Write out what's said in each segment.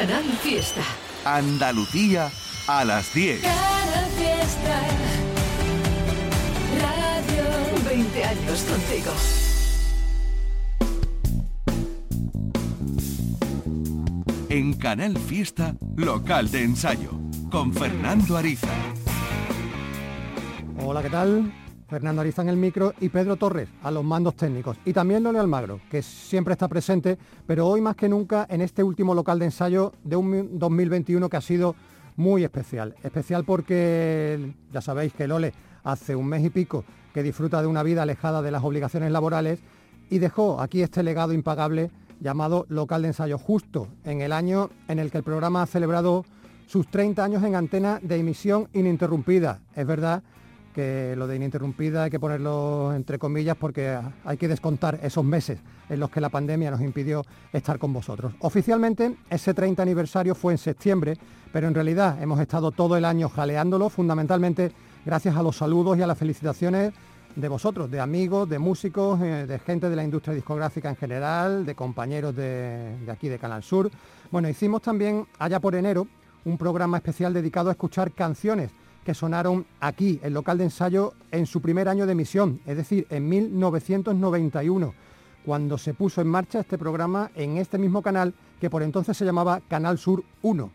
Canal Fiesta. Andalucía a las 10. Canal Fiesta. Radio 20 años contigo. En Canal Fiesta, local de ensayo, con Fernando Ariza. Hola, ¿qué tal? Fernando Ariza en el micro y Pedro Torres a los mandos técnicos. Y también Lole Almagro, que siempre está presente, pero hoy más que nunca en este último local de ensayo de un 2021 que ha sido muy especial. Especial porque ya sabéis que Lole hace un mes y pico que disfruta de una vida alejada de las obligaciones laborales y dejó aquí este legado impagable llamado local de ensayo justo en el año en el que el programa ha celebrado sus 30 años en antena de emisión ininterrumpida. Es verdad que lo de ininterrumpida hay que ponerlo entre comillas porque hay que descontar esos meses en los que la pandemia nos impidió estar con vosotros. Oficialmente ese 30 aniversario fue en septiembre, pero en realidad hemos estado todo el año jaleándolo, fundamentalmente gracias a los saludos y a las felicitaciones de vosotros, de amigos, de músicos, eh, de gente de la industria discográfica en general, de compañeros de, de aquí de Canal Sur. Bueno, hicimos también allá por enero un programa especial dedicado a escuchar canciones que sonaron aquí, el local de ensayo, en su primer año de emisión, es decir, en 1991, cuando se puso en marcha este programa en este mismo canal que por entonces se llamaba Canal Sur 1.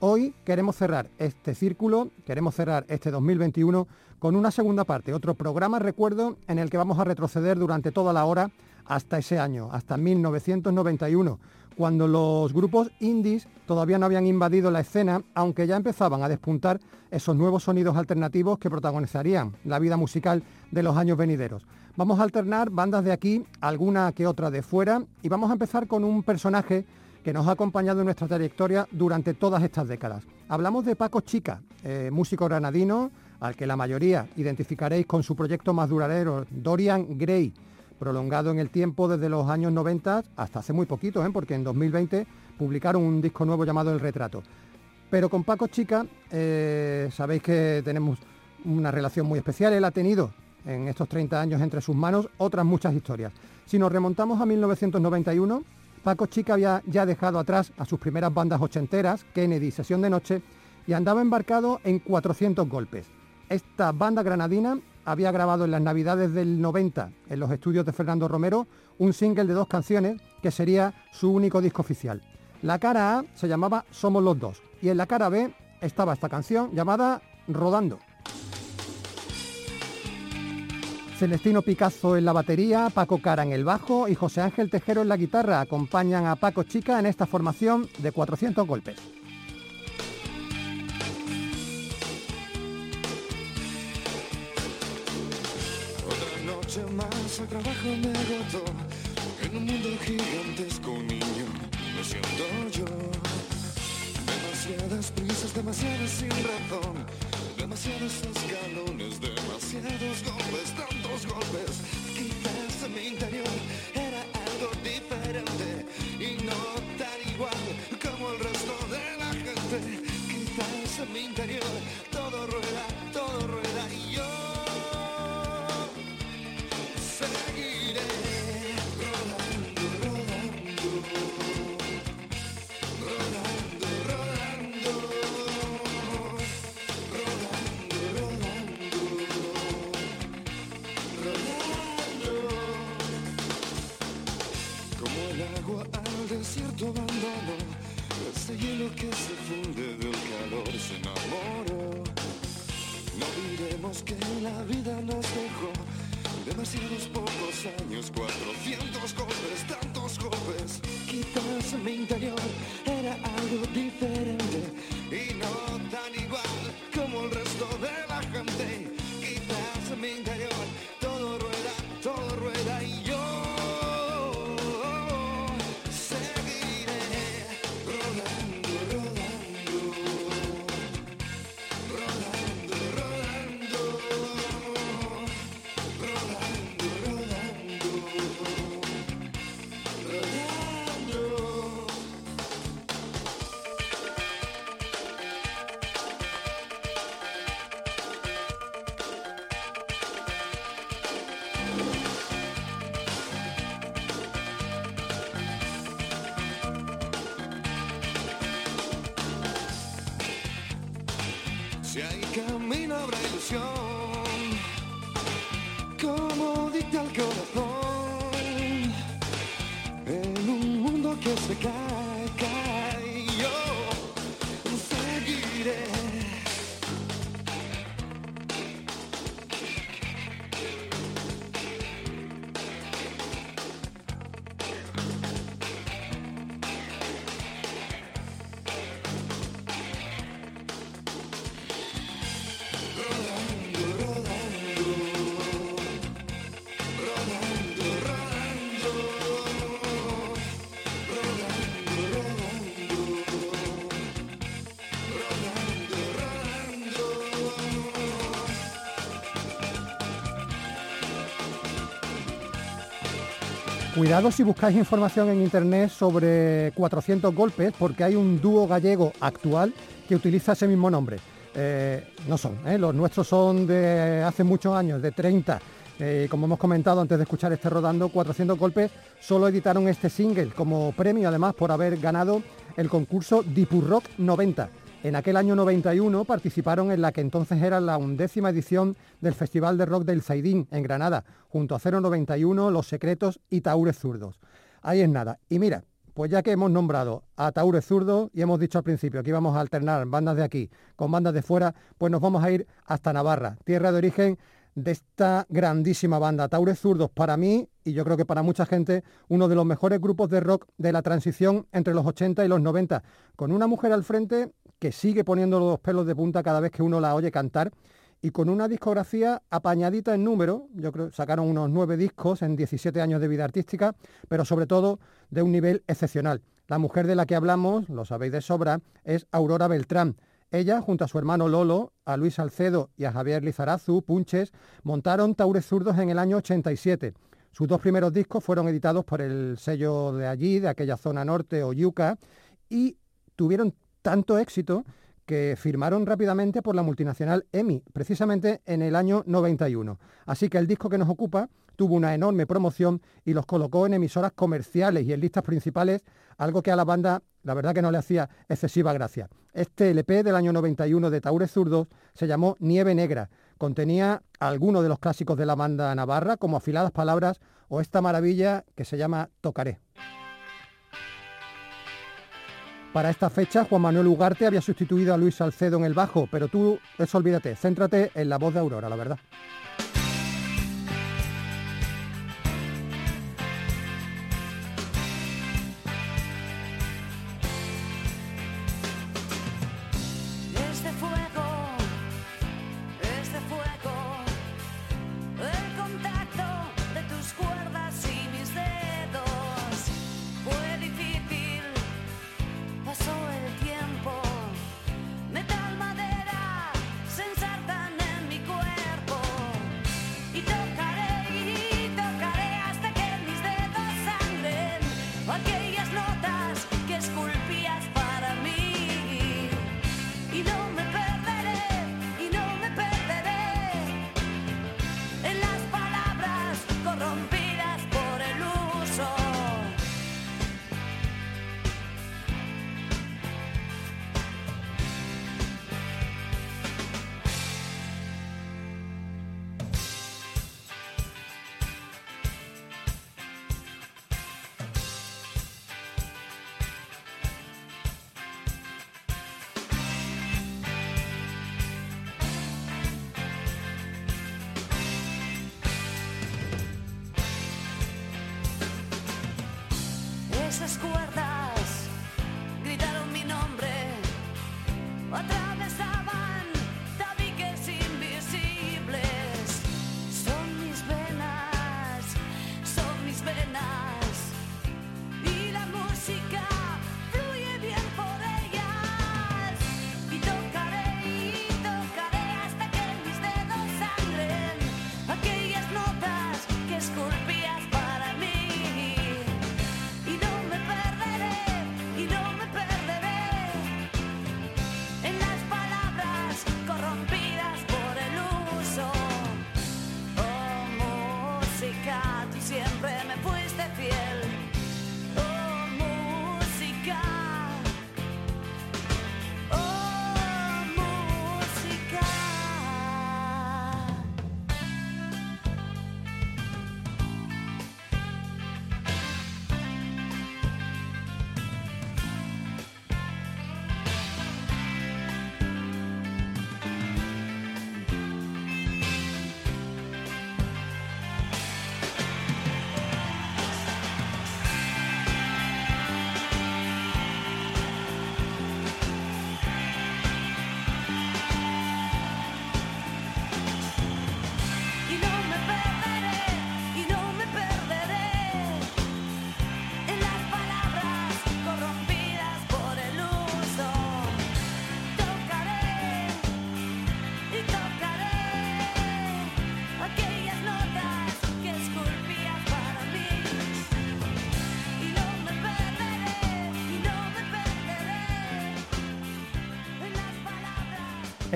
Hoy queremos cerrar este círculo, queremos cerrar este 2021 con una segunda parte, otro programa recuerdo en el que vamos a retroceder durante toda la hora hasta ese año, hasta 1991, cuando los grupos indies todavía no habían invadido la escena, aunque ya empezaban a despuntar esos nuevos sonidos alternativos que protagonizarían la vida musical de los años venideros. Vamos a alternar bandas de aquí, alguna que otra de fuera, y vamos a empezar con un personaje que nos ha acompañado en nuestra trayectoria durante todas estas décadas. Hablamos de Paco Chica, eh, músico granadino, al que la mayoría identificaréis con su proyecto más duradero, Dorian Gray prolongado en el tiempo desde los años 90 hasta hace muy poquito, ¿eh? porque en 2020 publicaron un disco nuevo llamado El Retrato. Pero con Paco Chica eh, sabéis que tenemos una relación muy especial, él ha tenido en estos 30 años entre sus manos otras muchas historias. Si nos remontamos a 1991, Paco Chica había ya dejado atrás a sus primeras bandas ochenteras, Kennedy, Sesión de Noche, y andaba embarcado en 400 golpes. Esta banda granadina había grabado en las navidades del 90 en los estudios de Fernando Romero un single de dos canciones que sería su único disco oficial. La cara A se llamaba Somos los dos y en la cara B estaba esta canción llamada Rodando. Celestino Picazo en la batería, Paco Cara en el bajo y José Ángel Tejero en la guitarra acompañan a Paco Chica en esta formación de 400 golpes. Al trabajo me agotó. En un mundo gigantesco, niño me siento yo. Demasiadas prisas, demasiadas sin razón. Demasiados escalones, demasiados golpes, tantos golpes. Quizás en mi Cuidado si buscáis información en internet sobre 400 golpes, porque hay un dúo gallego actual que utiliza ese mismo nombre. Eh, no son, ¿eh? los nuestros son de hace muchos años, de 30. Eh, como hemos comentado antes de escuchar este rodando, 400 golpes solo editaron este single como premio además por haber ganado el concurso Dipurrock 90. En aquel año 91 participaron en la que entonces era la undécima edición del Festival de Rock del Zaidín en Granada, junto a 091, Los Secretos y Taures Zurdos. Ahí es nada. Y mira, pues ya que hemos nombrado a Taures Zurdos y hemos dicho al principio que íbamos a alternar bandas de aquí con bandas de fuera, pues nos vamos a ir hasta Navarra, tierra de origen de esta grandísima banda. Taures Zurdos, para mí, y yo creo que para mucha gente, uno de los mejores grupos de rock de la transición entre los 80 y los 90, con una mujer al frente que sigue poniendo los pelos de punta cada vez que uno la oye cantar y con una discografía apañadita en número, yo creo sacaron unos nueve discos en 17 años de vida artística, pero sobre todo de un nivel excepcional. La mujer de la que hablamos, lo sabéis de sobra, es Aurora Beltrán. Ella, junto a su hermano Lolo, a Luis Salcedo y a Javier Lizarazu, Punches, montaron Taures Zurdos en el año 87. Sus dos primeros discos fueron editados por el sello de allí, de aquella zona norte o Yuca, y tuvieron tanto éxito que firmaron rápidamente por la multinacional EMI, precisamente en el año 91. Así que el disco que nos ocupa tuvo una enorme promoción y los colocó en emisoras comerciales y en listas principales, algo que a la banda la verdad que no le hacía excesiva gracia. Este LP del año 91 de Taures Zurdos se llamó Nieve Negra. Contenía algunos de los clásicos de la banda navarra, como Afiladas Palabras o esta maravilla que se llama Tocaré. Para esta fecha, Juan Manuel Ugarte había sustituido a Luis Salcedo en el bajo, pero tú, eso olvídate, céntrate en la voz de Aurora, la verdad.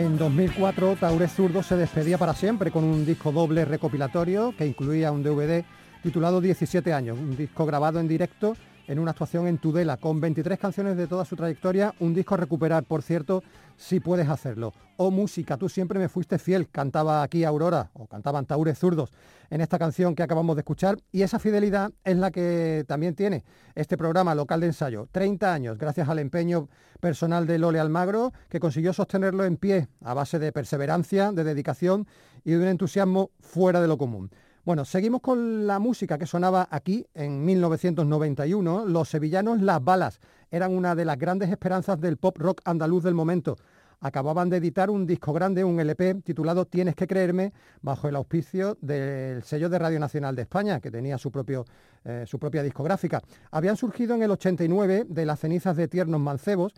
En 2004, Taure Zurdo se despedía para siempre con un disco doble recopilatorio que incluía un DVD titulado 17 años, un disco grabado en directo en una actuación en Tudela con 23 canciones de toda su trayectoria, un disco a recuperar, por cierto, si puedes hacerlo. O música, tú siempre me fuiste fiel, cantaba aquí Aurora, o cantaban Taure Zurdos en esta canción que acabamos de escuchar, y esa fidelidad es la que también tiene este programa local de ensayo. 30 años, gracias al empeño personal de Lole Almagro, que consiguió sostenerlo en pie a base de perseverancia, de dedicación y de un entusiasmo fuera de lo común. Bueno, seguimos con la música que sonaba aquí en 1991. Los sevillanos Las Balas eran una de las grandes esperanzas del pop rock andaluz del momento. Acababan de editar un disco grande, un LP titulado Tienes que creerme, bajo el auspicio del sello de Radio Nacional de España, que tenía su, propio, eh, su propia discográfica. Habían surgido en el 89 de las cenizas de Tiernos Mancebos,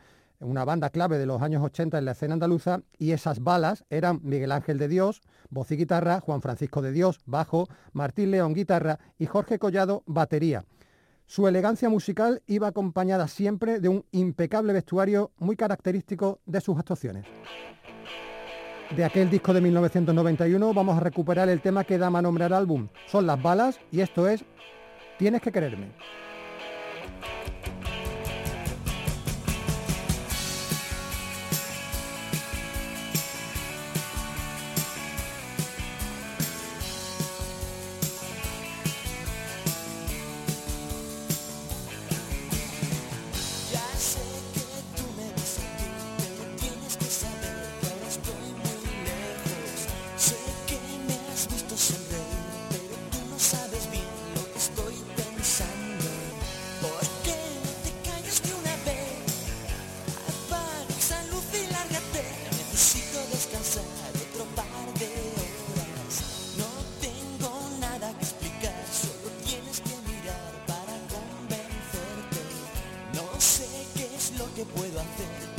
una banda clave de los años 80 en la escena andaluza, y esas balas eran Miguel Ángel de Dios, voz y guitarra, Juan Francisco de Dios, bajo, Martín León, guitarra, y Jorge Collado, batería. Su elegancia musical iba acompañada siempre de un impecable vestuario muy característico de sus actuaciones. De aquel disco de 1991 vamos a recuperar el tema que da nombre al álbum. Son las balas y esto es Tienes que quererme. Puedo hacer,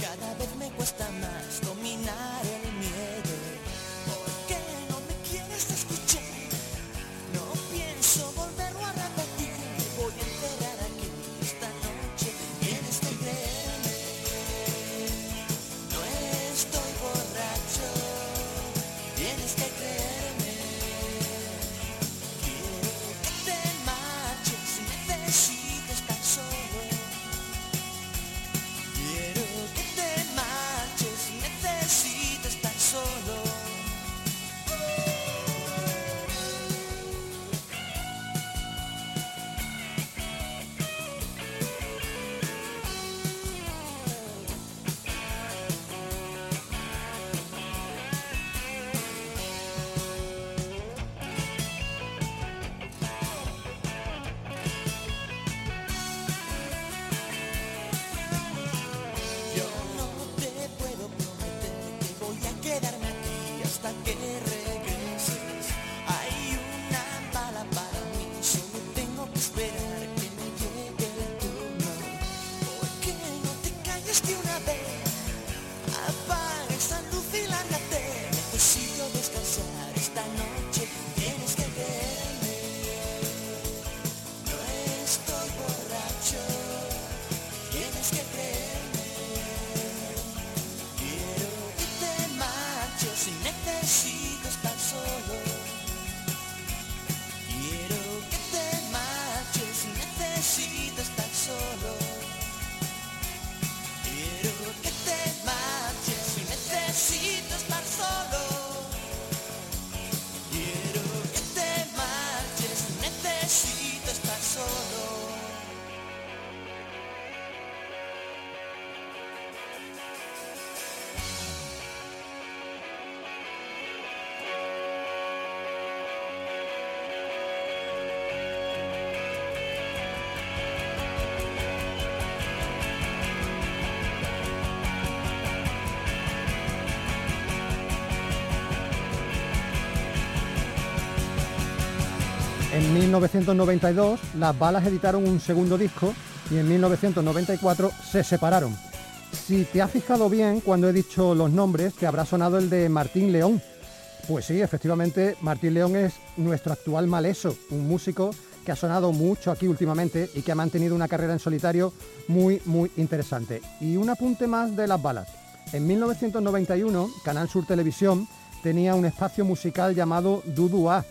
1992 las balas editaron un segundo disco y en 1994 se separaron. Si te has fijado bien cuando he dicho los nombres, te habrá sonado el de Martín León. Pues sí, efectivamente, Martín León es nuestro actual maleso, un músico que ha sonado mucho aquí últimamente y que ha mantenido una carrera en solitario muy, muy interesante. Y un apunte más de las balas. En 1991, Canal Sur Televisión tenía un espacio musical llamado Dudua,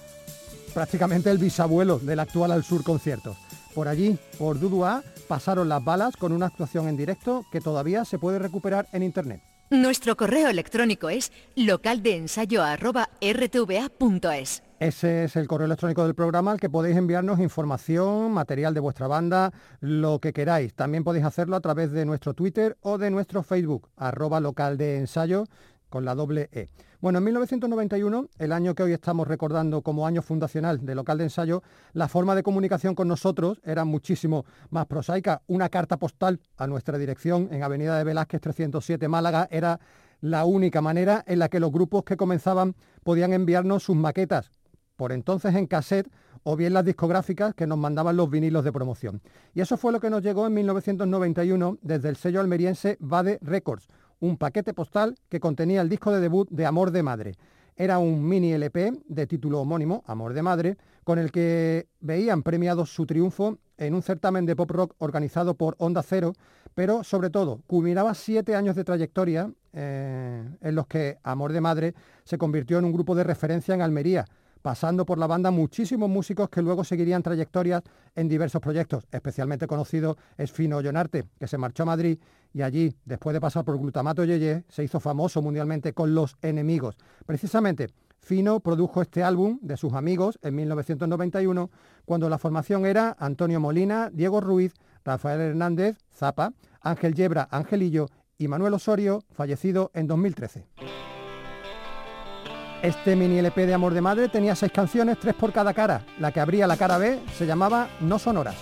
prácticamente el bisabuelo del actual Al Sur Conciertos. Por allí, por Dudua, pasaron las balas con una actuación en directo que todavía se puede recuperar en internet. Nuestro correo electrónico es localdeensayo.rtva.es. Ese es el correo electrónico del programa al que podéis enviarnos información, material de vuestra banda, lo que queráis. También podéis hacerlo a través de nuestro Twitter o de nuestro Facebook, arroba local de ensayo con la doble E. Bueno, en 1991, el año que hoy estamos recordando como año fundacional de local de ensayo, la forma de comunicación con nosotros era muchísimo más prosaica. Una carta postal a nuestra dirección en Avenida de Velázquez 307 Málaga era la única manera en la que los grupos que comenzaban podían enviarnos sus maquetas, por entonces en cassette o bien las discográficas que nos mandaban los vinilos de promoción. Y eso fue lo que nos llegó en 1991 desde el sello almeriense Bade Records, un paquete postal que contenía el disco de debut de Amor de Madre. Era un mini LP de título homónimo, Amor de Madre, con el que veían premiados su triunfo en un certamen de pop rock organizado por Onda Cero, pero sobre todo culminaba siete años de trayectoria eh, en los que Amor de Madre se convirtió en un grupo de referencia en Almería, pasando por la banda muchísimos músicos que luego seguirían trayectorias en diversos proyectos. Especialmente conocido es Fino Llonarte, que se marchó a Madrid y allí, después de pasar por Glutamato Yeye, se hizo famoso mundialmente con Los Enemigos. Precisamente, Fino produjo este álbum de sus amigos en 1991, cuando la formación era Antonio Molina, Diego Ruiz, Rafael Hernández, Zapa, Ángel Yebra, Angelillo y Manuel Osorio, fallecido en 2013. Este mini LP de Amor de Madre tenía seis canciones, tres por cada cara. La que abría la cara B se llamaba No Sonoras.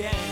again.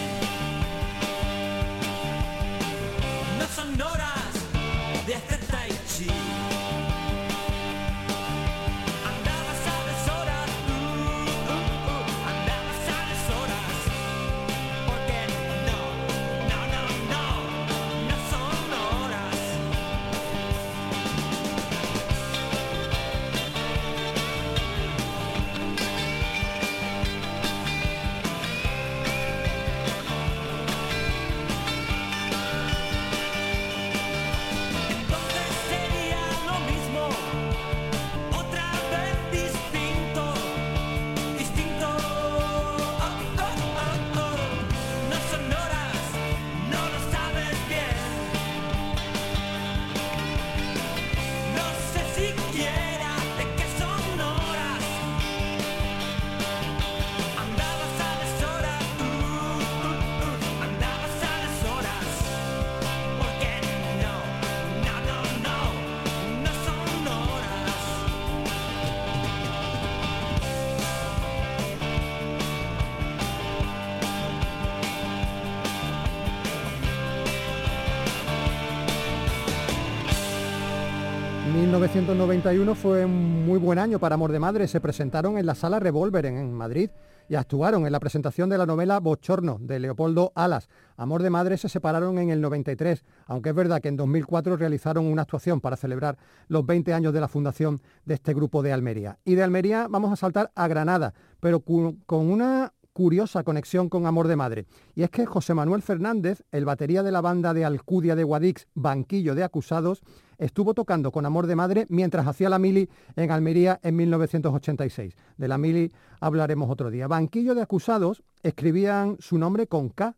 1991 fue un muy buen año para Amor de Madre. Se presentaron en la sala Revolver en, Madrid y actuaron en la presentación de la novela Bochorno de Leopoldo Alas. Amor de Madre se separaron en el 93, aunque es verdad que en 2004 realizaron una actuación para celebrar los 20 años de la fundación de este grupo de Almería. Y de Almería vamos a saltar a Granada, pero con una curiosa conexión con Amor de Madre. Y es que José Manuel Fernández, el batería de la banda de Alcudia de Guadix, Banquillo de Acusados, estuvo tocando con Amor de Madre mientras hacía la mili en Almería en 1986. De la mili hablaremos otro día. Banquillo de Acusados escribían su nombre con K,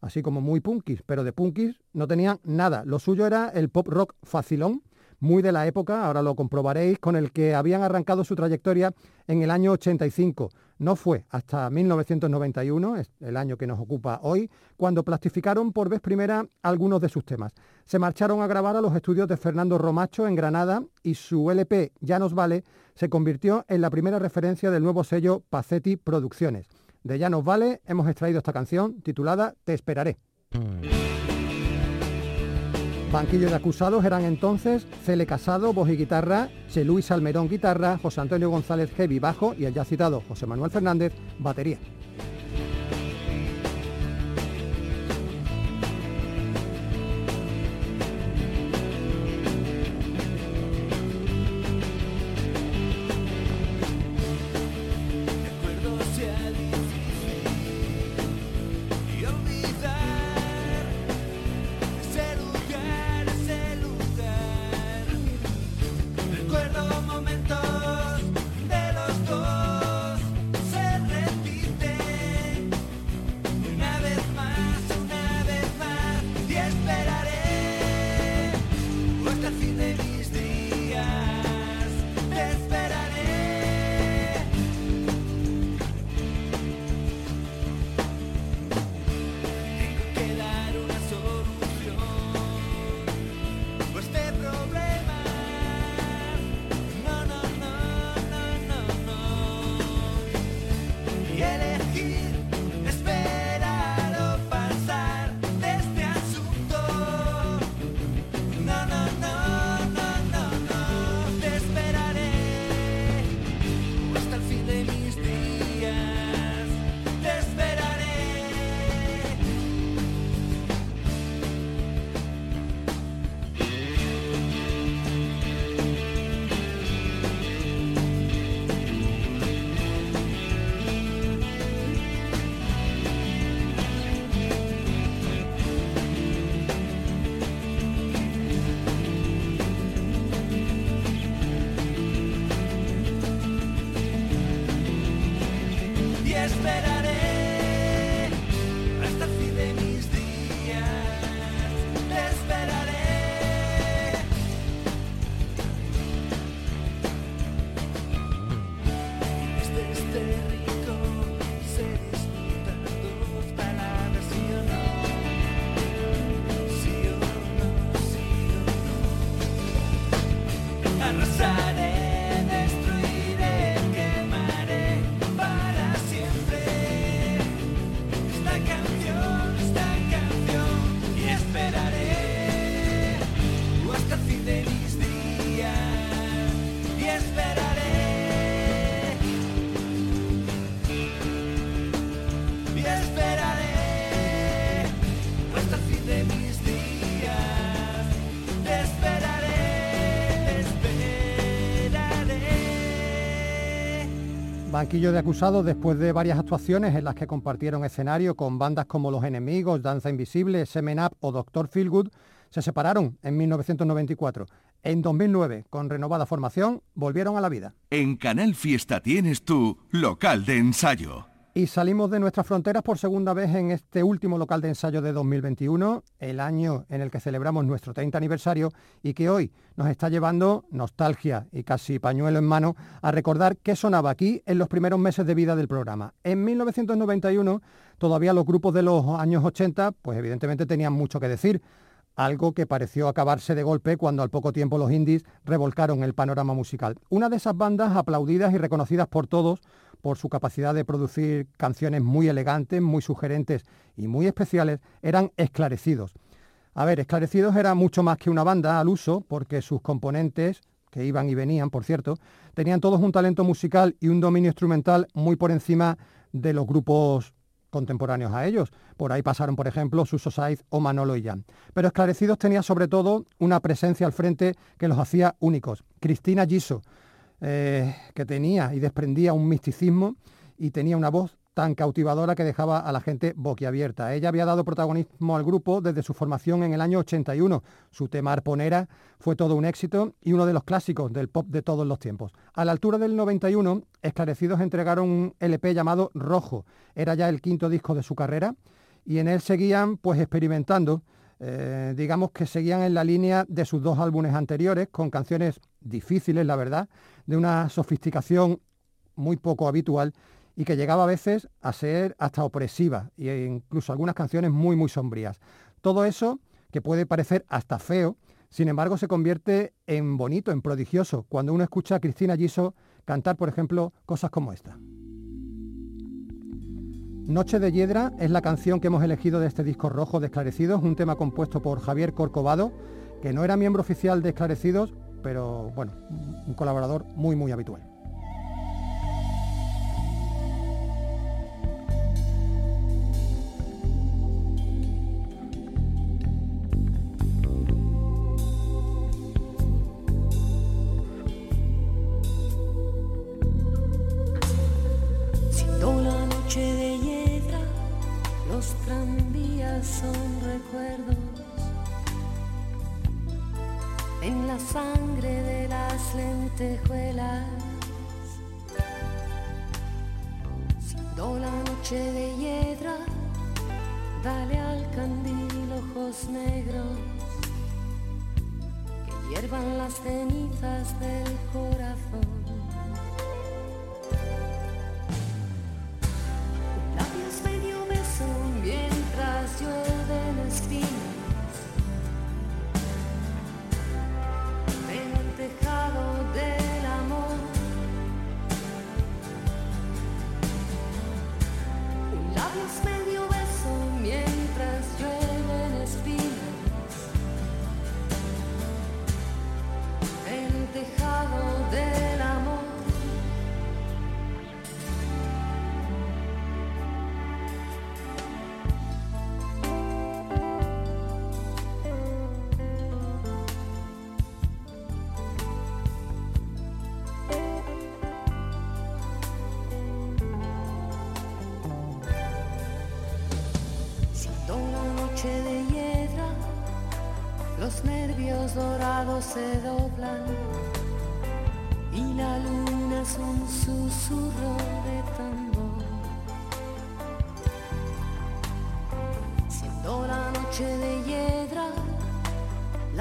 así como muy punkis, pero de punkis no tenían nada. Lo suyo era el pop rock facilón, muy de la época, ahora lo comprobaréis, con el que habían arrancado su trayectoria en el año 85. No fue hasta 1991, es el año que nos ocupa hoy, cuando plastificaron por vez primera algunos de sus temas. Se marcharon a grabar a los estudios de Fernando Romacho en Granada y su LP Ya nos vale se convirtió en la primera referencia del nuevo sello Pacetti Producciones. De Ya nos vale hemos extraído esta canción titulada Te esperaré. Banquillo de acusados eran entonces Cele Casado, voz y guitarra, Che Luis Almerón, guitarra, José Antonio González Heavy, bajo y el ya citado José Manuel Fernández, batería. Banquillo de acusados después de varias actuaciones en las que compartieron escenario con bandas como Los Enemigos, Danza Invisible, Semen Up o Doctor Feelgood, se separaron en 1994. En 2009, con renovada formación, volvieron a la vida. En Canal Fiesta tienes tu local de ensayo. Y salimos de nuestras fronteras por segunda vez en este último local de ensayo de 2021, el año en el que celebramos nuestro 30 aniversario y que hoy nos está llevando nostalgia y casi pañuelo en mano a recordar qué sonaba aquí en los primeros meses de vida del programa. En 1991 todavía los grupos de los años 80 pues evidentemente tenían mucho que decir, algo que pareció acabarse de golpe cuando al poco tiempo los indies revolcaron el panorama musical. Una de esas bandas aplaudidas y reconocidas por todos por su capacidad de producir canciones muy elegantes, muy sugerentes y muy especiales, eran Esclarecidos. A ver, Esclarecidos era mucho más que una banda al uso, porque sus componentes, que iban y venían, por cierto, tenían todos un talento musical y un dominio instrumental muy por encima de los grupos contemporáneos a ellos. Por ahí pasaron, por ejemplo, Suso Saiz o Manolo Jan. Pero Esclarecidos tenía sobre todo una presencia al frente que los hacía únicos. Cristina Giso, eh, que tenía y desprendía un misticismo y tenía una voz tan cautivadora que dejaba a la gente boquiabierta. Ella había dado protagonismo al grupo desde su formación en el año 81. Su tema Arponera fue todo un éxito y uno de los clásicos del pop de todos los tiempos. A la altura del 91, Esclarecidos entregaron un LP llamado Rojo. Era ya el quinto disco de su carrera y en él seguían pues experimentando. Eh, digamos que seguían en la línea de sus dos álbumes anteriores, con canciones difíciles, la verdad, de una sofisticación muy poco habitual y que llegaba a veces a ser hasta opresiva e incluso algunas canciones muy muy sombrías. Todo eso que puede parecer hasta feo, sin embargo se convierte en bonito, en prodigioso, cuando uno escucha a Cristina Giso cantar, por ejemplo, cosas como esta. Noche de Hiedra es la canción que hemos elegido de este disco rojo de Esclarecidos, un tema compuesto por Javier Corcovado, que no era miembro oficial de Esclarecidos, pero bueno, un colaborador muy muy habitual.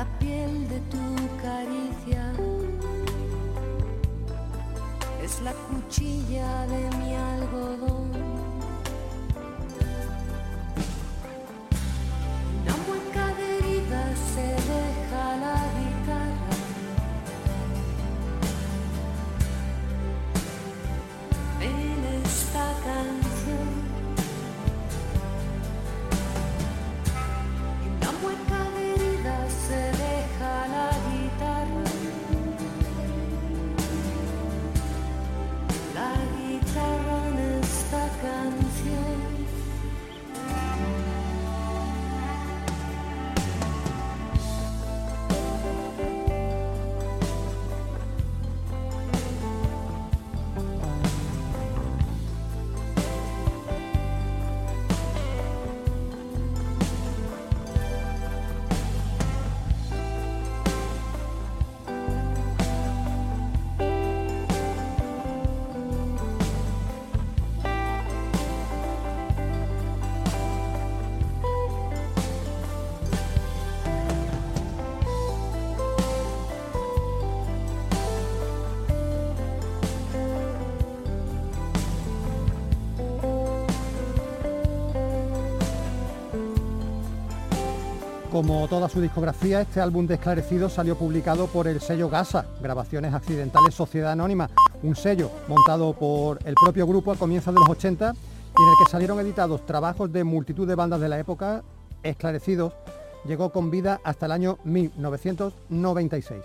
La piel de tu caricia es la cuchilla de mi algodón. Como toda su discografía, este álbum de Esclarecidos salió publicado por el sello GASA, Grabaciones Accidentales Sociedad Anónima, un sello montado por el propio grupo a comienzos de los 80 y en el que salieron editados trabajos de multitud de bandas de la época. Esclarecidos llegó con vida hasta el año 1996.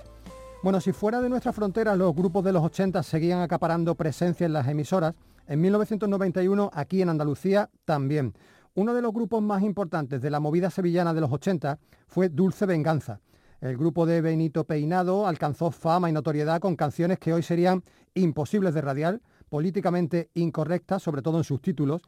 Bueno, si fuera de nuestra frontera los grupos de los 80 seguían acaparando presencia en las emisoras, en 1991 aquí en Andalucía también. Uno de los grupos más importantes de la movida sevillana de los 80 fue Dulce Venganza. El grupo de Benito Peinado alcanzó fama y notoriedad con canciones que hoy serían imposibles de radiar, políticamente incorrectas, sobre todo en sus títulos.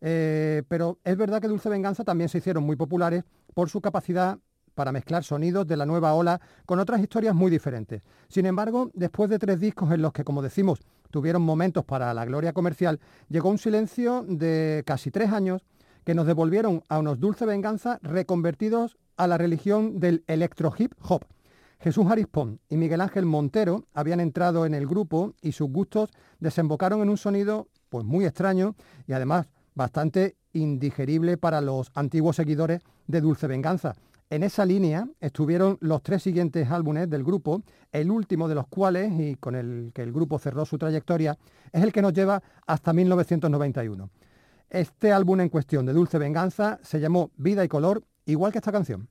Eh, pero es verdad que Dulce Venganza también se hicieron muy populares por su capacidad para mezclar sonidos de la nueva ola con otras historias muy diferentes. Sin embargo, después de tres discos en los que, como decimos, tuvieron momentos para la gloria comercial, llegó un silencio de casi tres años que nos devolvieron a unos Dulce Venganza reconvertidos a la religión del electro hip hop. Jesús Arispón y Miguel Ángel Montero habían entrado en el grupo y sus gustos desembocaron en un sonido pues muy extraño y además bastante indigerible para los antiguos seguidores de Dulce Venganza. En esa línea estuvieron los tres siguientes álbumes del grupo, el último de los cuales, y con el que el grupo cerró su trayectoria, es el que nos lleva hasta 1991. Este álbum en cuestión de Dulce Venganza se llamó Vida y Color, igual que esta canción.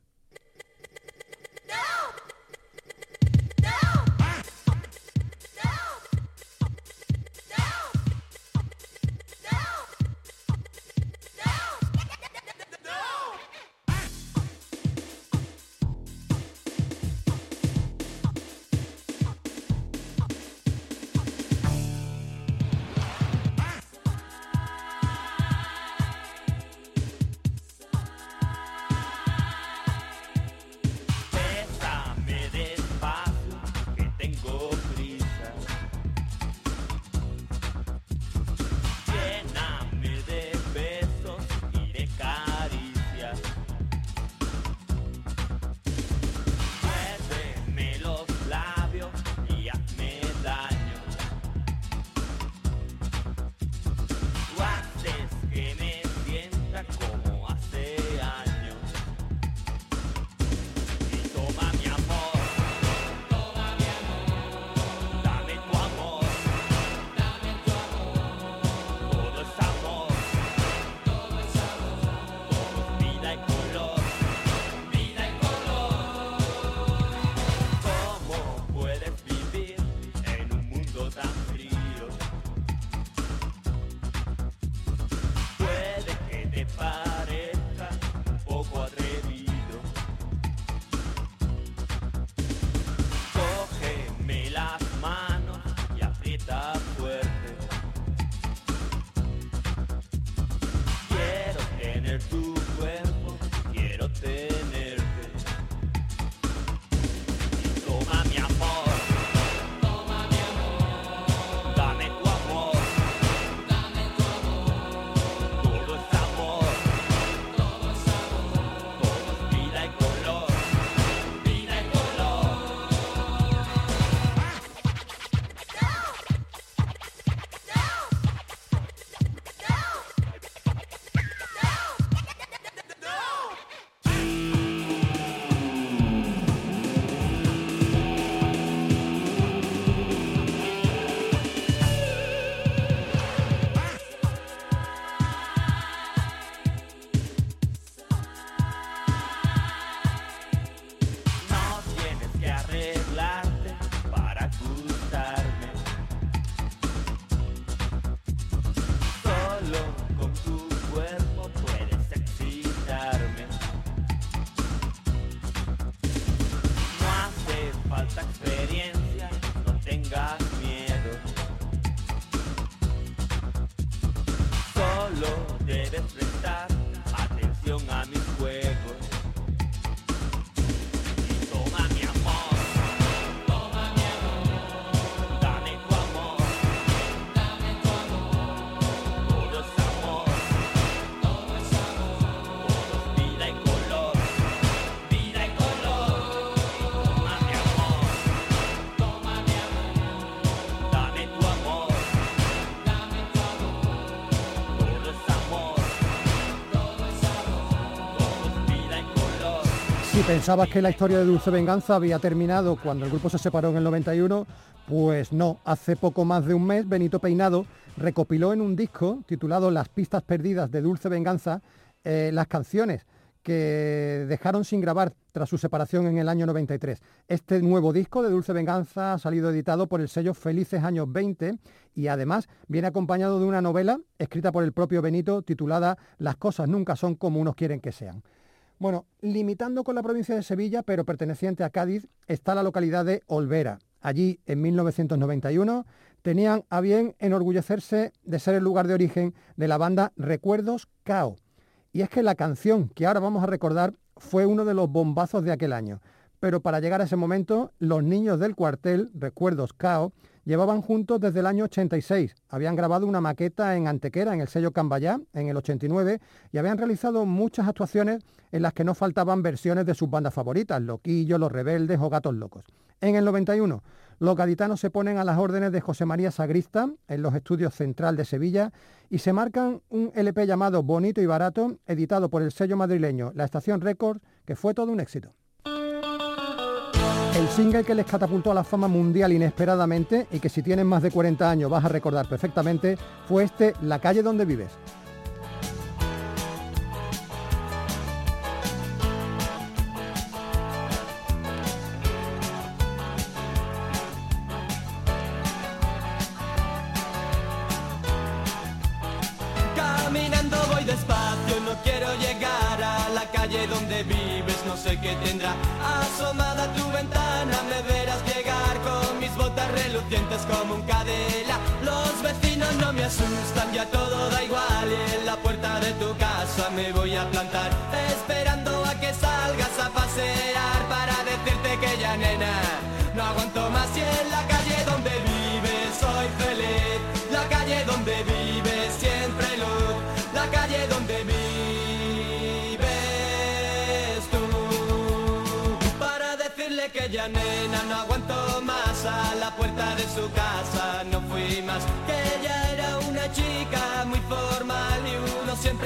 Pensabas que la historia de Dulce Venganza había terminado cuando el grupo se separó en el 91, pues no. Hace poco más de un mes, Benito Peinado recopiló en un disco titulado Las pistas perdidas de Dulce Venganza eh, las canciones que dejaron sin grabar tras su separación en el año 93. Este nuevo disco de Dulce Venganza ha salido editado por el sello Felices Años 20 y además viene acompañado de una novela escrita por el propio Benito titulada Las cosas nunca son como unos quieren que sean. Bueno, limitando con la provincia de Sevilla, pero perteneciente a Cádiz, está la localidad de Olvera. Allí, en 1991, tenían a bien enorgullecerse de ser el lugar de origen de la banda Recuerdos Cao. Y es que la canción que ahora vamos a recordar fue uno de los bombazos de aquel año. Pero para llegar a ese momento, los niños del cuartel, Recuerdos Cao, llevaban juntos desde el año 86. Habían grabado una maqueta en Antequera, en el sello Cambayá, en el 89, y habían realizado muchas actuaciones en las que no faltaban versiones de sus bandas favoritas, Loquillo, Los Rebeldes o Gatos Locos. En el 91, los gaditanos se ponen a las órdenes de José María Sagrista en los estudios Central de Sevilla y se marcan un LP llamado Bonito y Barato, editado por el sello madrileño La Estación Records, que fue todo un éxito. El single que les catapultó a la fama mundial inesperadamente y que si tienes más de 40 años vas a recordar perfectamente fue este La calle donde vives. Asustan, ya todo da igual. Y en la puerta de tu casa me voy a plantar, esperando a que salgas a pasear para decirte que ya nena, no aguanto más. Y en la calle donde vives soy feliz, la calle donde vives siempre luz, la calle donde vives tú. Para decirle que ya nena no aguanto más. A la puerta de su casa, no fui más,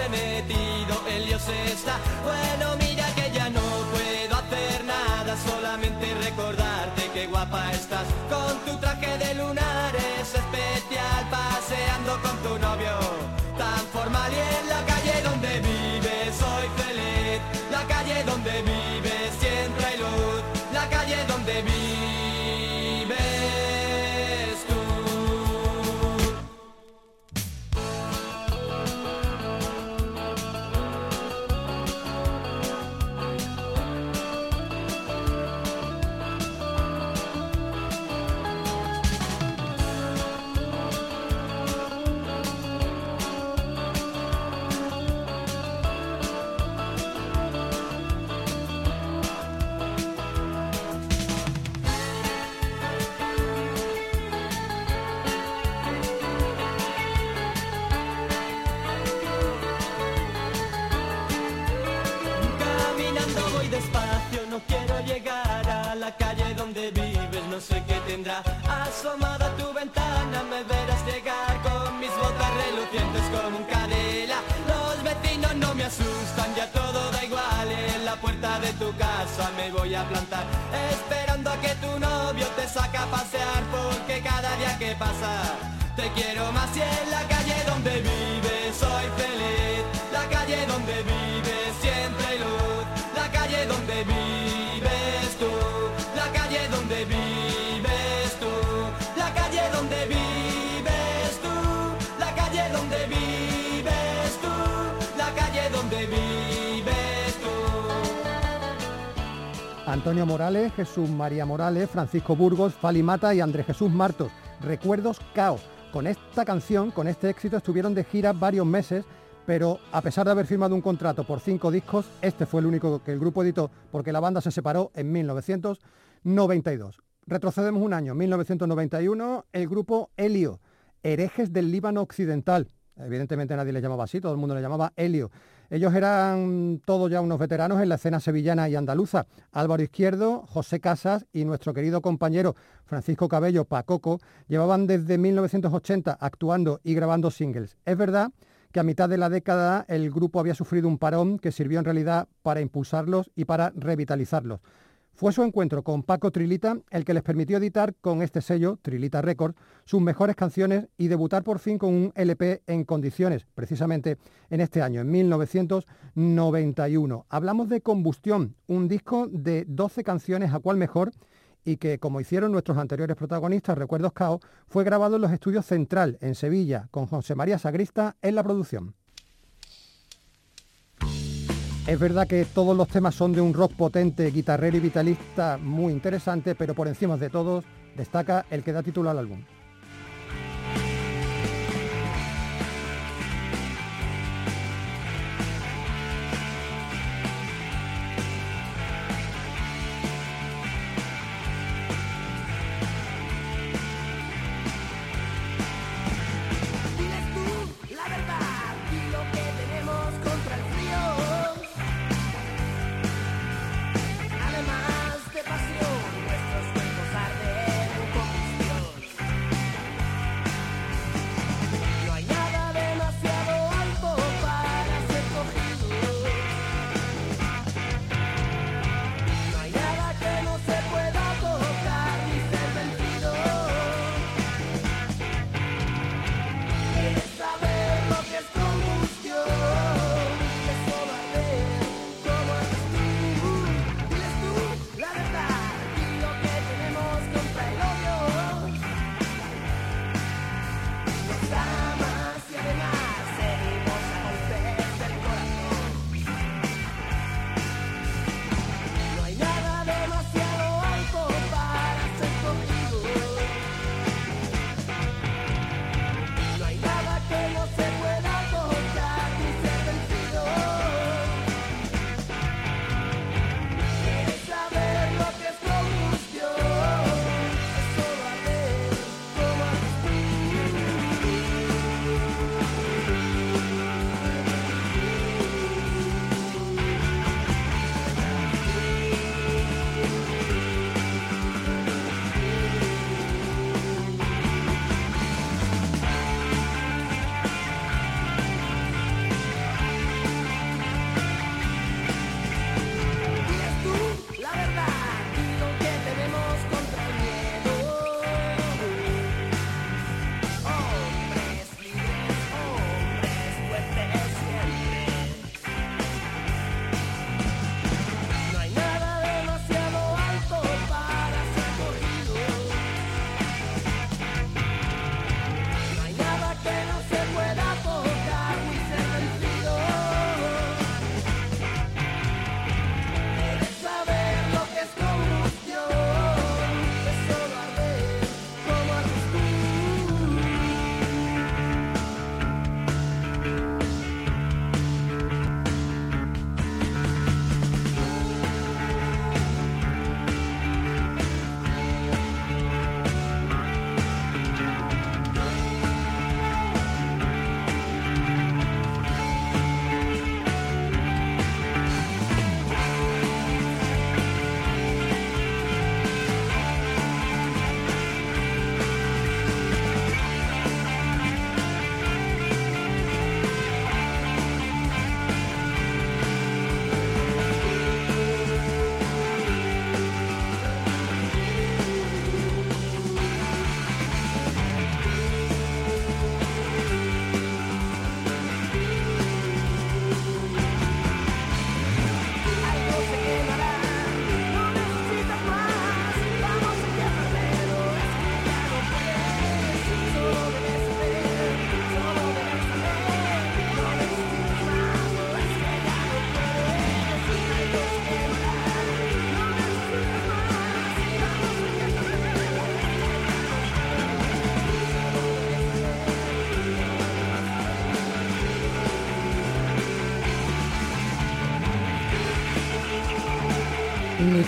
metido en líos está. Bueno, mira que ya no puedo hacer nada, solamente recordarte que guapa estás con tu traje de lunares especial, paseando con tu novio Morales, Jesús María Morales, Francisco Burgos, Fali Mata y Andrés Jesús Martos. Recuerdos Caos. Con esta canción, con este éxito, estuvieron de gira varios meses, pero a pesar de haber firmado un contrato por cinco discos, este fue el único que el grupo editó porque la banda se separó en 1992. Retrocedemos un año, 1991, el grupo Helio, herejes del Líbano Occidental. Evidentemente nadie le llamaba así, todo el mundo le llamaba Helio. Ellos eran todos ya unos veteranos en la escena sevillana y andaluza. Álvaro Izquierdo, José Casas y nuestro querido compañero Francisco Cabello, Pacoco, llevaban desde 1980 actuando y grabando singles. Es verdad que a mitad de la década el grupo había sufrido un parón que sirvió en realidad para impulsarlos y para revitalizarlos. Fue su encuentro con Paco Trilita el que les permitió editar con este sello, Trilita Records, sus mejores canciones y debutar por fin con un LP en condiciones, precisamente en este año, en 1991. Hablamos de Combustión, un disco de 12 canciones a cual mejor y que, como hicieron nuestros anteriores protagonistas, Recuerdos Cao, fue grabado en los estudios Central, en Sevilla, con José María Sagrista en la producción. Es verdad que todos los temas son de un rock potente, guitarrero y vitalista muy interesante, pero por encima de todos destaca el que da título al álbum.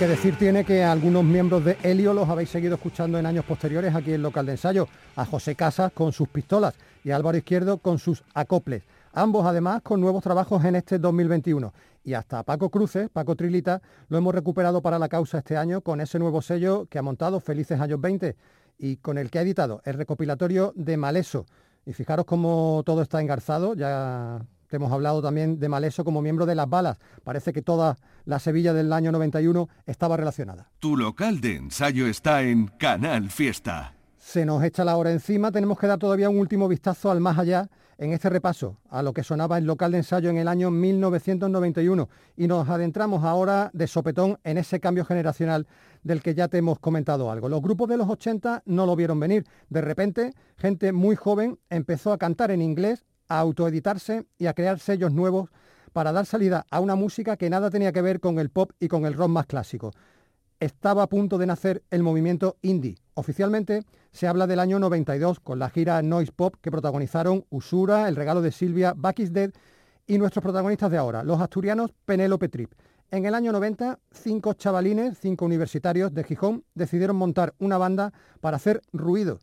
Que decir tiene que algunos miembros de Helio los habéis seguido escuchando en años posteriores aquí en local de ensayo, a José Casas con sus pistolas y a Álvaro Izquierdo con sus acoples. Ambos además con nuevos trabajos en este 2021. Y hasta Paco Cruces, Paco Trilita, lo hemos recuperado para la causa este año con ese nuevo sello que ha montado Felices Años 20 y con el que ha editado el recopilatorio de Maleso. Y fijaros cómo todo está engarzado, ya te hemos hablado también de Maleso como miembro de Las Balas. Parece que toda la Sevilla del año 91 estaba relacionada. Tu local de ensayo está en Canal Fiesta. Se nos echa la hora encima, tenemos que dar todavía un último vistazo al más allá en este repaso a lo que sonaba el local de ensayo en el año 1991 y nos adentramos ahora de sopetón en ese cambio generacional del que ya te hemos comentado algo. Los grupos de los 80 no lo vieron venir. De repente, gente muy joven empezó a cantar en inglés a autoeditarse y a crear sellos nuevos para dar salida a una música que nada tenía que ver con el pop y con el rock más clásico. Estaba a punto de nacer el movimiento indie. Oficialmente se habla del año 92 con la gira Noise Pop que protagonizaron Usura, El regalo de Silvia, Back is Dead y nuestros protagonistas de ahora, los asturianos Penélope Trip. En el año 90, cinco chavalines, cinco universitarios de Gijón, decidieron montar una banda para hacer ruido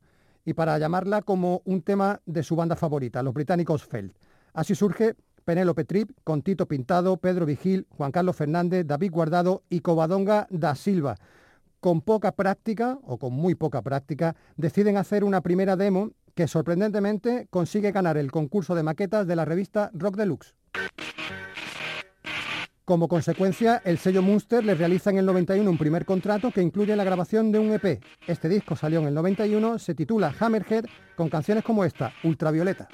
y para llamarla como un tema de su banda favorita, los británicos Feld. Así surge Penélope Trip con Tito Pintado, Pedro Vigil, Juan Carlos Fernández, David Guardado y Covadonga da Silva. Con poca práctica, o con muy poca práctica, deciden hacer una primera demo que sorprendentemente consigue ganar el concurso de maquetas de la revista Rock Deluxe. Como consecuencia, el sello Munster le realiza en el 91 un primer contrato que incluye la grabación de un EP. Este disco salió en el 91, se titula Hammerhead, con canciones como esta, Ultravioleta.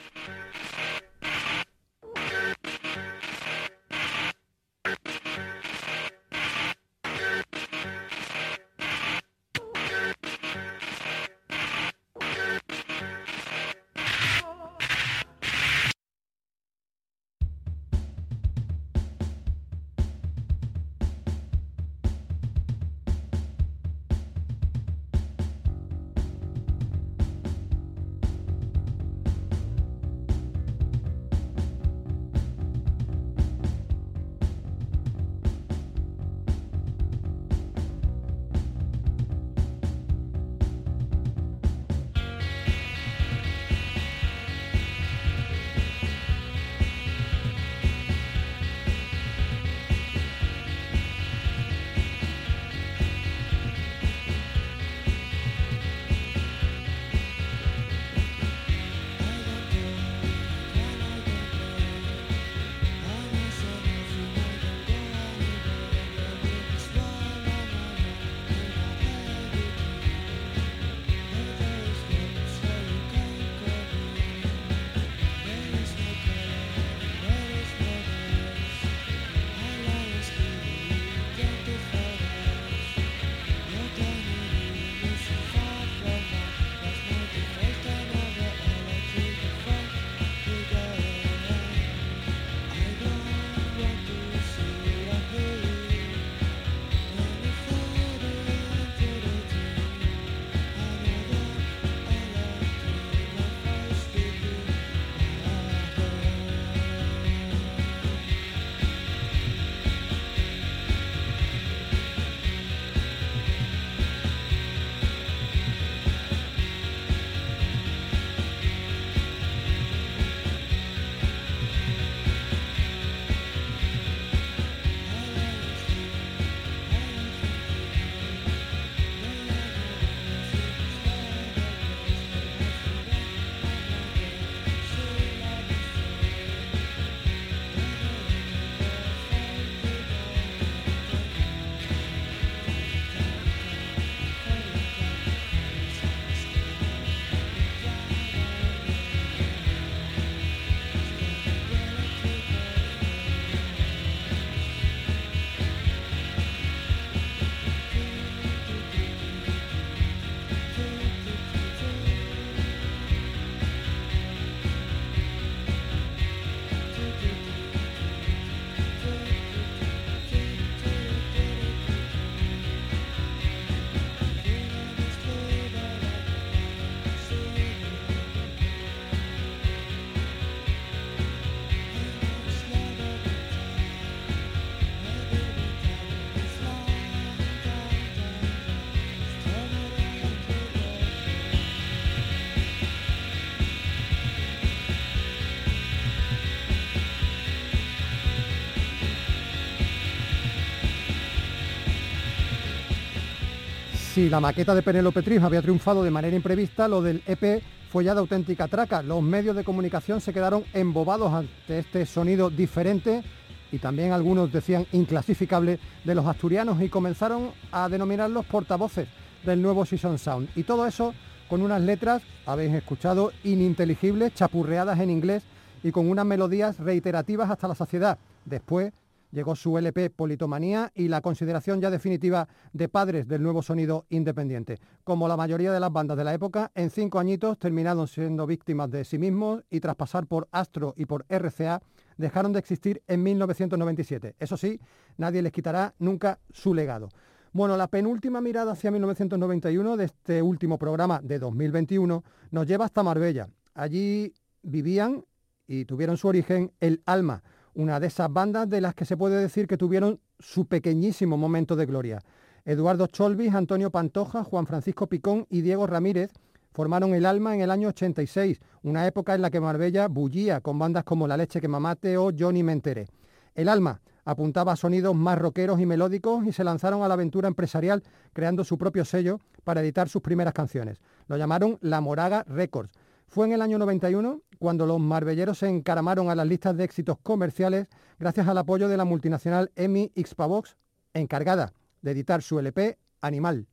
Si la maqueta de Penélope Tris había triunfado de manera imprevista, lo del EP fue ya de auténtica traca. Los medios de comunicación se quedaron embobados ante este sonido diferente y también algunos decían inclasificable de los asturianos y comenzaron a denominarlos portavoces del nuevo Season Sound. Y todo eso con unas letras, habéis escuchado, ininteligibles, chapurreadas en inglés y con unas melodías reiterativas hasta la saciedad. Después llegó su LP Politomanía y la consideración ya definitiva de padres del nuevo sonido independiente. Como la mayoría de las bandas de la época, en cinco añitos terminaron siendo víctimas de sí mismos y tras pasar por Astro y por RCA, dejaron de existir en 1997. Eso sí, nadie les quitará nunca su legado. Bueno, la penúltima mirada hacia 1991 de este último programa de 2021 nos lleva hasta Marbella. Allí vivían y tuvieron su origen el Alma, una de esas bandas de las que se puede decir que tuvieron su pequeñísimo momento de gloria. Eduardo Cholvis, Antonio Pantoja, Juan Francisco Picón y Diego Ramírez formaron el Alma en el año 86, una época en la que Marbella bullía con bandas como La Leche que Mamate o Johnny Mentere. El Alma apuntaba a sonidos más rockeros y melódicos y se lanzaron a la aventura empresarial creando su propio sello para editar sus primeras canciones. Lo llamaron La Moraga Records. Fue en el año 91 cuando los marbelleros se encaramaron a las listas de éxitos comerciales gracias al apoyo de la multinacional EMI Xpavox, encargada de editar su LP Animal.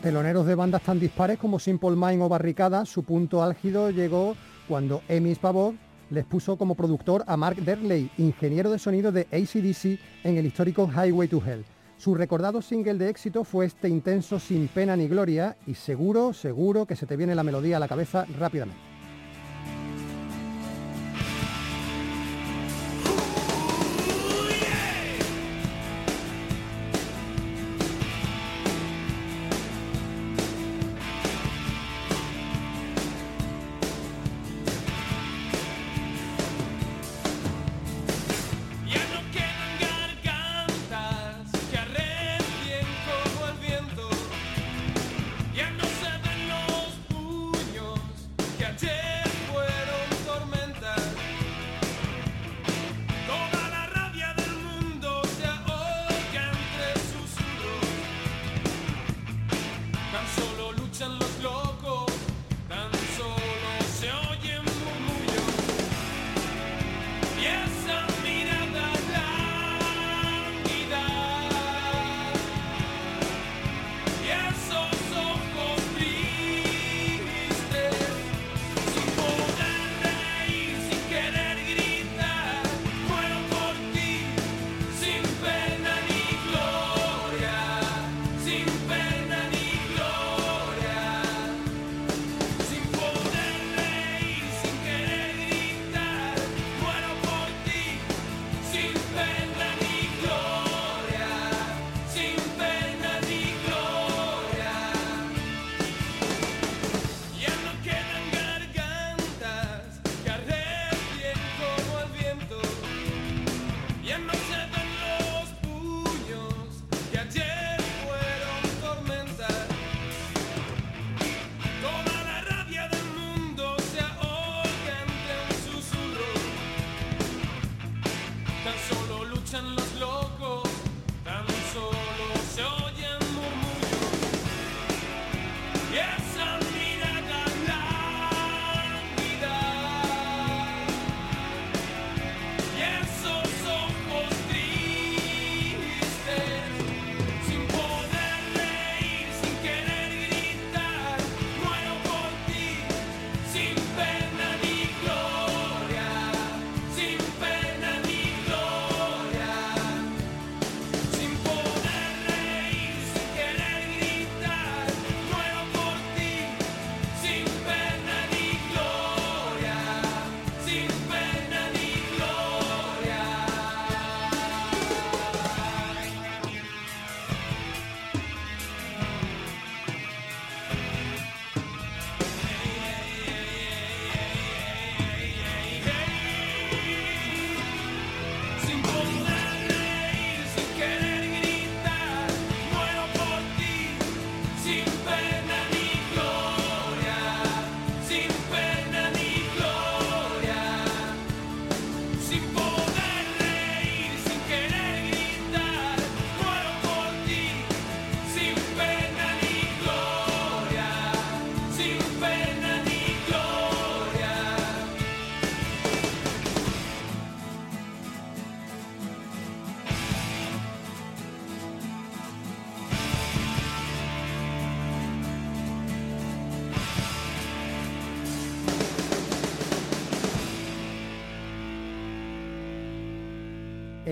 Teloneros de bandas tan dispares como Simple Mind o Barricada, su punto álgido llegó cuando EMI Xpavox les puso como productor a Mark Derley, ingeniero de sonido de ACDC en el histórico Highway to Hell. Su recordado single de éxito fue este intenso Sin pena ni gloria y seguro, seguro que se te viene la melodía a la cabeza rápidamente.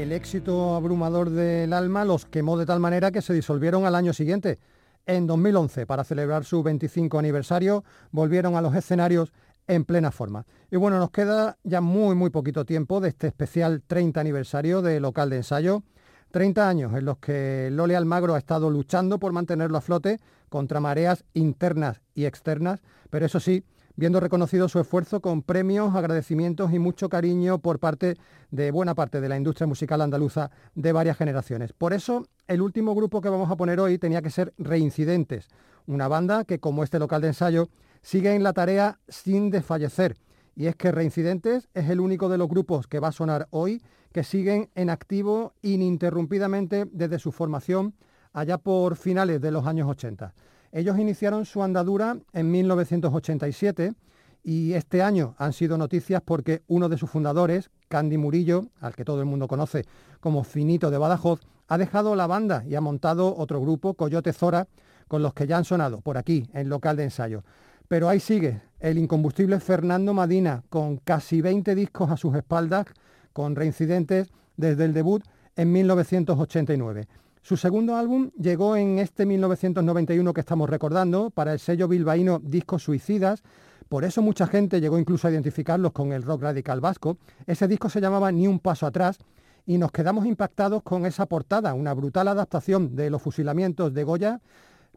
El éxito abrumador del alma los quemó de tal manera que se disolvieron al año siguiente. En 2011, para celebrar su 25 aniversario, volvieron a los escenarios en plena forma. Y bueno, nos queda ya muy, muy poquito tiempo de este especial 30 aniversario de local de ensayo. 30 años en los que Lole Almagro ha estado luchando por mantenerlo a flote contra mareas internas y externas, pero eso sí, viendo reconocido su esfuerzo con premios, agradecimientos y mucho cariño por parte de buena parte de la industria musical andaluza de varias generaciones. Por eso, el último grupo que vamos a poner hoy tenía que ser Reincidentes, una banda que, como este local de ensayo, sigue en la tarea sin desfallecer. Y es que Reincidentes es el único de los grupos que va a sonar hoy que siguen en activo ininterrumpidamente desde su formación allá por finales de los años 80. Ellos iniciaron su andadura en 1987 y este año han sido noticias porque uno de sus fundadores, Candy Murillo, al que todo el mundo conoce como Finito de Badajoz, ha dejado la banda y ha montado otro grupo, Coyote Zora, con los que ya han sonado por aquí, en local de ensayo. Pero ahí sigue el incombustible Fernando Madina, con casi 20 discos a sus espaldas, con reincidentes desde el debut en 1989. Su segundo álbum llegó en este 1991 que estamos recordando para el sello bilbaíno Discos Suicidas. Por eso mucha gente llegó incluso a identificarlos con el rock radical vasco. Ese disco se llamaba Ni un paso atrás y nos quedamos impactados con esa portada, una brutal adaptación de los fusilamientos de Goya,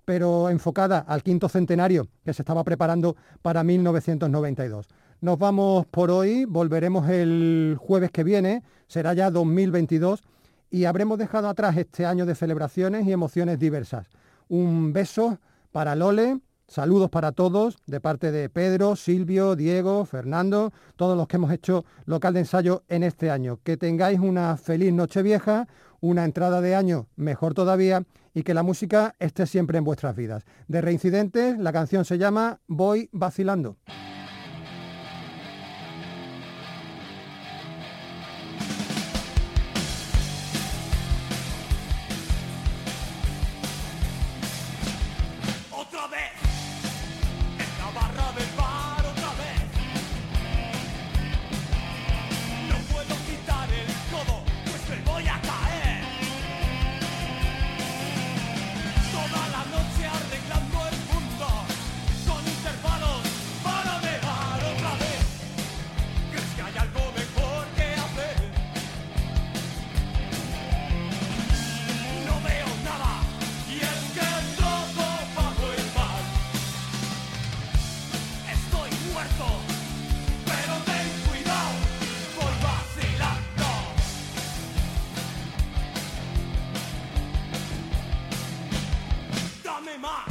pero enfocada al quinto centenario que se estaba preparando para 1992. Nos vamos por hoy, volveremos el jueves que viene, será ya 2022 y habremos dejado atrás este año de celebraciones y emociones diversas. Un beso para Lole, saludos para todos de parte de Pedro, Silvio, Diego, Fernando, todos los que hemos hecho local de ensayo en este año. Que tengáis una feliz noche vieja, una entrada de año mejor todavía y que la música esté siempre en vuestras vidas. De Reincidentes, la canción se llama Voy vacilando. Neymar.